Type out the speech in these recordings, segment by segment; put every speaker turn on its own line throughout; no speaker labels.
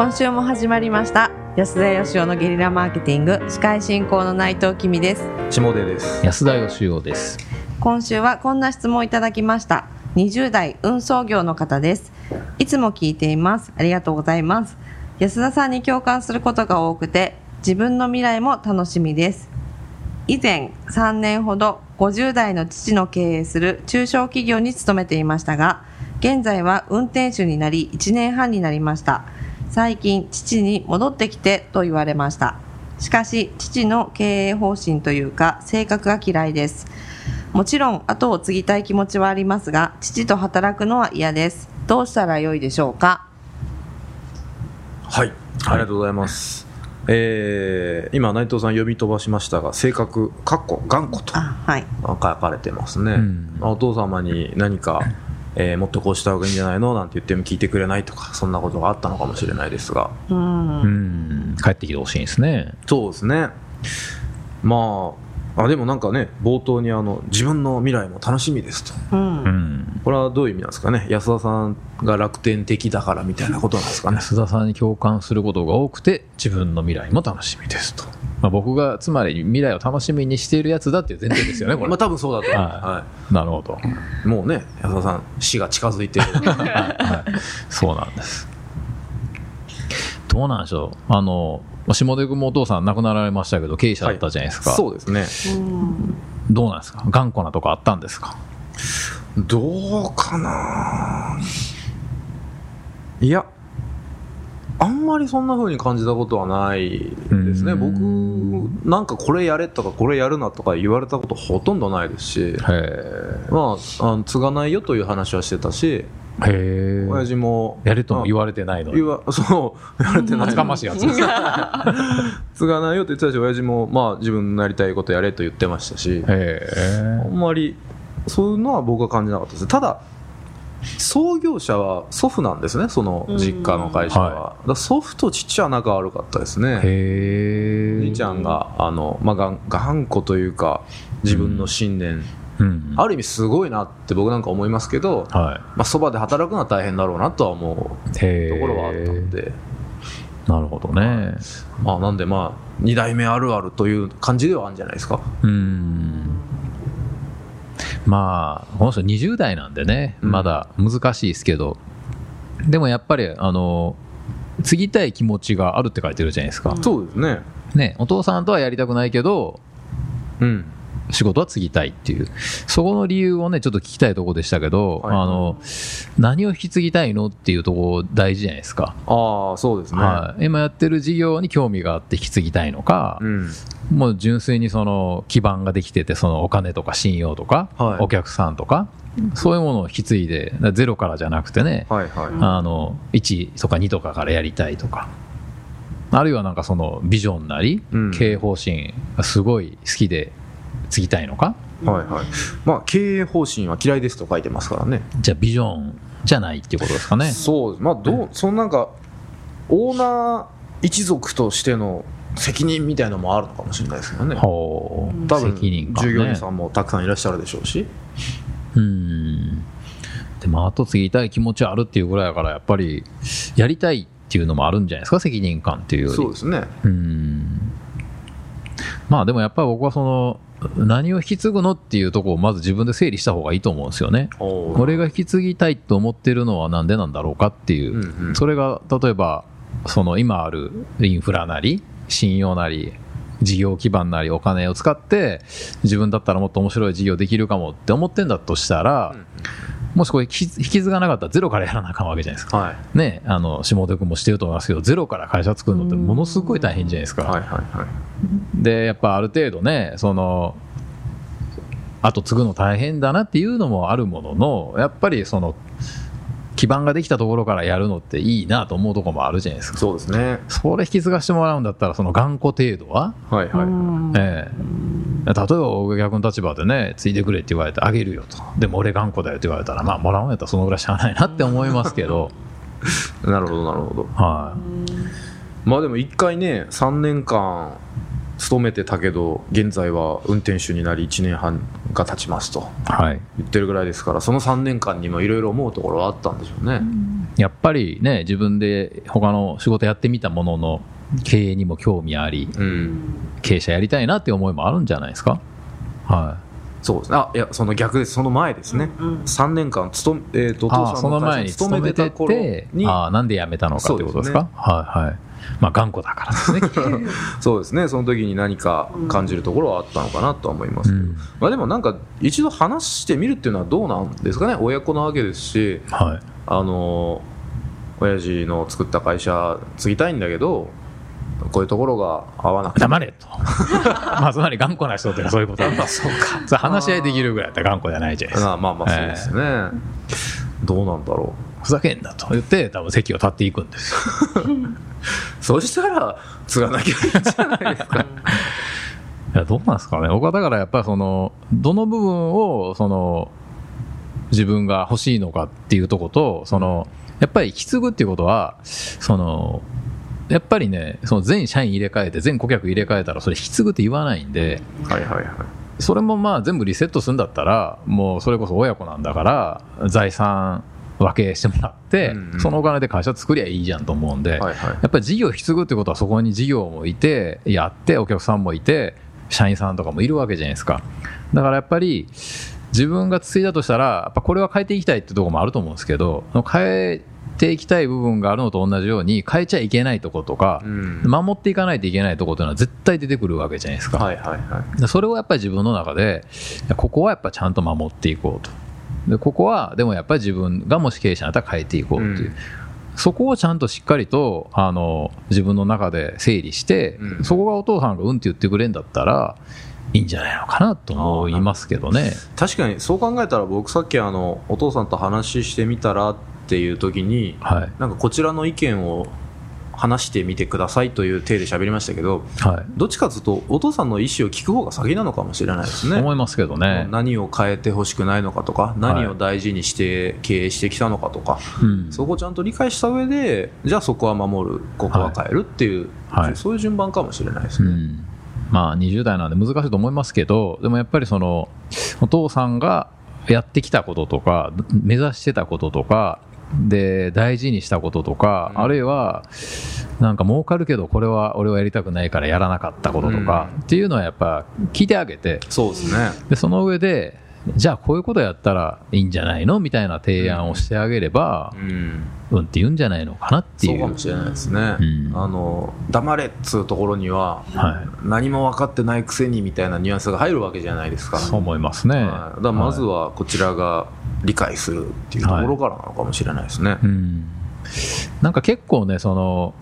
今週も始まりました。安田義雄のゲリラマーケティング。司会進行の内藤君です。
下出です。
安田義雄です。
今週はこんな質問をいただきました。20代運送業の方です。いつも聞いています。ありがとうございます。安田さんに共感することが多くて自分の未来も楽しみです。以前3年ほど50代の父の経営する中小企業に勤めていましたが現在は運転手になり1年半になりました最近父に戻ってきてと言われました。しかし父の経営方針というか性格が嫌いです。もちろん後を継ぎたい気持ちはありますが父と働くのは嫌です。どうしたらよいでしょうか？
はいありがとうございます、えー今内藤さん呼び飛ばしましたが性格かっこ頑固と
あはい。
書かれてますね、
うん。
お父様に何か、えーもっとこうした方がいいんじゃないの？なんて言っても聞いてくれないとかそんなことがあったのかもしれないですが。
うん。
うん。帰ってきてほしいんですね。
そうですね。まああでもなんかね冒頭にあの自分の未来も楽しみですと。
うん。
うん。
これはどういう意味なんですかね？安田さんが楽天的だからみたいなことなんですかね？
安田さんに共感することが多くて自分の未来も楽しみですと、まあ、僕がつまり未来を楽しみにしているやつだっていう前提ですよねこれ、
まあ多分そうだと思う、
はい。
は
なるほど、
い、もうね安田さん死が近づいてる。
はい、そうなんです。どうなんでしょう。あのまあ下出君もお父さん亡くなられましたけど経営者だったじゃないですか、
そうですね。
うん。
どうなんですか？頑固なとこあったんですか？
どうかな。いやあんまりそんな風に感じたことはないですね。
うん。
僕なんかこれやれとかこれやるなとか言われたことほとんどないですし。まああの継がないよという話はしてたし。親父も
やれとも言
わ
われてないのに。
言わ そう言われてない
厚かましいやつ。
継がないよって言ってたし親父もまあ自分のやりたいことやれと言ってましたし。
へ
あんまりそういうのは僕は感じなかったです。ただ創業者は祖父なんですねその実家の会社は,、
うん
祖父と父は仲悪かったです
え
ね兄ちゃんがあの、まあ、がん頑固というか自分の信念、
うん。
ある意味すごいなって僕なんか思いますけど、
は
まあ、そばで働くのは大変だろうなとは思う。ところはあったんで、
なるほどね。
まあ、なんでまあ2代目あるあるという感じではあるんじゃないですか。
うんまあこの人20代なんでね
うん。
まだ難しいですけど、でもやっぱりあの継ぎたい気持ちがあるって書いてるじゃないですか、
そうですね。
ねお父さんとはやりたくないけど
うん
仕事は継ぎたいっていう。そこの理由をねちょっと聞きたいところでしたけど、
はい
あの何を引き継ぎたいのっていうところ大事じゃないですか、
ああそうですね、
はい、今やってる事業に興味があって引き継ぎたいのか、
うん。
もう純粋にその基盤ができててそのお金とか信用とか、
はい。
お客さんとかそういうものを引き継いでゼロからじゃなくてね、
はいはい、
あの1とか2とかからやりたいとか。あるいはなんかそのビジョンなり、
うん。
経営方針がすごい好きで継ぎたいのか？
はいはい。まあ、経営方針は嫌いですと書いてますからね。
じゃあビジョンじゃないっていうことですかね。
そう、まあ、どう、そのなんか、オーナー一族としての責任みたいのもあるのかもしれないですけどね。多分、
責任感ね
従業員さんもたくさんいらっしゃるでしょうし。
うんでも後継ぎたい気持ちあるっていうぐらいだからやっぱりやりたいっていうのもあるんじゃないですか？責任感っていうより
そうですね。
うんまあでもやっぱり僕はその何を引き継ぐのっていうところをまず自分で整理した方がいいと思うんですよね。俺が引き継ぎたいと思ってるのはなんでなんだろうかっていう、
うんうん。
それが例えばその今あるインフラなり信用なり事業基盤なりお金を使って自分だったらもっと面白い事業できるかもって思ってんだとしたら、もしこれ引き引き継がなかったらゼロからやらなあかんわけじゃないですか。
はい。
ね、あの下出君もしてると思いますけどゼロから会社作るのってものすごい大変じゃないですか。
はいはいはい。
でやっぱある程度ねその後継ぐの大変だなっていうのもあるもののやっぱりその基盤ができたところからやるのっていいなと思うところもあるじゃないですか
そうですね。
それ引き継がしてもらうんだったらその頑固程度は、
はいはい。
うん
ええ例えば僕逆の立場でね継いでくれって言われてあげるよと。でも俺頑固だよって言われたらまあもらうんやったらそのぐらいしゃあないなって思いますけど、
なるほどなるほど。
はい。
まあでも一回ね、3年間勤めてたけど、現在は運転手になり1年半が経ちますと。
はい。
言ってるぐらいですから、その3年間にもいろいろ思うところはあったんでしょうね。
やっぱりね、自分で他の仕事やってみたものの、経営にも興味あり、
うん
経営者やりたいなっていう思いもあるんじゃないですか？は
そうですねあいやその逆ですその前ですね、
うん
3年間勤め、えー、とお
い。ああ、
父さんの
その前に
会社に勤
勤
めてた頃
て、
に
ああ、なんで辞めたのかってことですか？はいはい。まあ、頑固だからですね。
そうですねその時に何か感じるところはあったのかなとは思いますけど、
うん
まあ、でもなんか一度話してみるっていうのはどうなんですかね？親子なわけですし
はい。
あの親父の作った会社継ぎたいんだけどこういうところが合わなくて
黙れと。まあ、つまり頑固な人ってのはそういうことだ。そうか。話し合いできるぐらいだったら頑固じゃないじゃないですか。
まあまあまあそうですね、どうなんだろ
ふざけんなと言って、多分席を立っていくんですよ。
う そうしたら継がなきゃいいんじゃないですか
いや、どうなんですかね。僕はだからやっぱりその、どの部分を、その、自分が欲しいのかっていうとこと、その、やっぱり引き継ぐっていうことは、その、やっぱりね、その全社員入れ替えて、全顧客入れ替えたら、それ引き継ぐって言わないんで、
はいはいはい。
それもまあ全部リセットするんだったら、もうそれこそ親子なんだから、財産分けしてもらって、
うんうん。
そのお金で会社作りゃいいじゃんと思うんで、
はいはい。
やっぱり事業を引き継ぐってことはそこに事業もいて、やって、お客さんもいて、社員さんとかもいるわけじゃないですか。だからやっぱり、自分が継いだとしたら、やっぱこれは変えていきたいってところもあると思うんですけど、変えていきたい部分があるのと同じように、変えちゃいけないとことか、
うん
守っていかないといけないとこっていうのは絶対出てくるわけじゃないですか。
はいはいはい
でそれをやっぱり自分の中で、ここはやっぱちゃんと守っていこうと。で、ここは、でもやっぱり自分がもし経営者だったら変えていこうっていう。
うん
そこをちゃんとしっかりと、あの、自分の中で整理して、
うん
そこがお父さんがうんって言ってくれんだったら、いいんじゃないのかなと思いますけどね。
確かにそう考えたら僕さっきあのお父さんと話してみたらっていう時に
はい。
なんかこちらの意見を話してみてくださいという体で喋りましたけど
はい。
どっちかというとお父さんの意思を聞く方が先なのかもしれないですね
思いますけどね。
何を変えてほしくないのかとか何を大事にして経営してきたのかとか、
うん。
そこをちゃんと理解した上でじゃあそこは守るここは変えるっていう、
はい
そういう順番かもしれないですね、
うん、まあ20代なんで難しいと思いますけどでもやっぱりそのお父さんがやってきたこととか目指してたこととかで大事にしたこととか、
うん。
あるいはなんか儲かるけどこれは俺はやりたくないからやらなかったこととか、っていうのはやっぱ聞いてあげて。
そうですね。
でその上でじゃあこういうことやったらいいんじゃないの？みたいな提案をしてあげれば、
うん。
うん、って言うんじゃないのかなっていう。
そうかもしれないですね、
うん。
あの黙れっつうところには
は
何も分かってないくせにみたいなニュアンスが入るわけじゃないですか。
い、そう思いますね、
はい。だまずはこちらが理解するっていうところからなのかもしれないですね、
うん、なんか結構ね、その、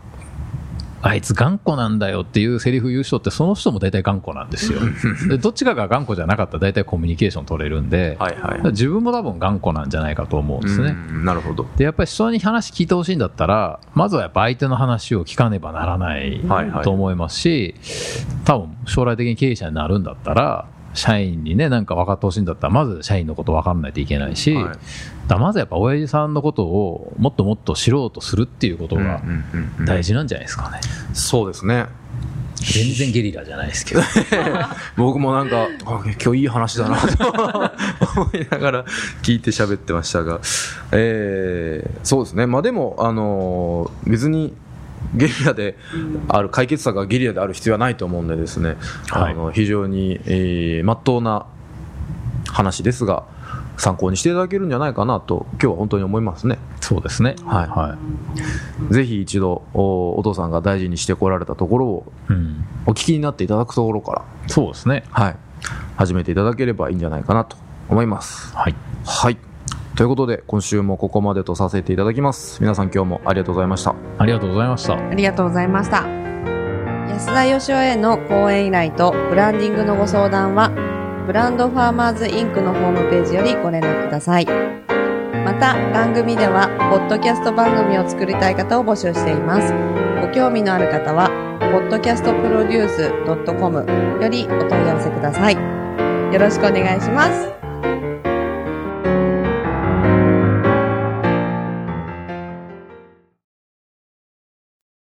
あいつ頑固なんだよっていうセリフ言う人ってその人も大体頑固なんですよ。でどっちかが頑固じゃなかったら大体コミュニケーション取れるんで、
はいはい。
自分も多分頑固なんじゃないかと思うんですね。
うんなるほど。
で、やっぱり人に話聞いてほしいんだったら、まずはやっぱ相手の話を聞かねばならない
はいはい
と思いますし、多分将来的に経営者になるんだったら、社員にね、なんか分かってほしいんだったら、まず社員のこと分かんないといけないし、
はい。
だまずやっぱ親父さんのことをもっともっと知ろうとするっていうことが大事なんじゃないですかね。
そうですね。
全然ゲリラじゃないですけど。
僕もなんかあ今日いい話だなと 思いながら聞いて喋ってましたが、えーそうですね。まあでもあのー別にゲリラである解決策がゲリラである必要はないと思うんでですね、
はい
あの非常に、えー、真っ当な話ですが参考にしていただけるんじゃないかなと今日は本当に思いますね
そうですね。
はい
は
ぜひ一度おお父さんが大事にしてこられたところを
い。うん。
お聞きになっていただくところから
そうですね。
はい、始めていただければいいんじゃないかなと思います。
はい。
はい。ということで、今週もここまでとさせていただきます。皆さん今日もありがとうございました。
ありがとうございました。
ありがとうございました。安田義雄への講演依頼とブランディングのご相談は、ブランドファーマーズインクのホームページよりご連絡ください。また、番組では、ポッドキャスト番組を作りたい方を募集しています。ご興味のある方は、podcastproduce.com よりお問い合わせください。よろしくお願いします。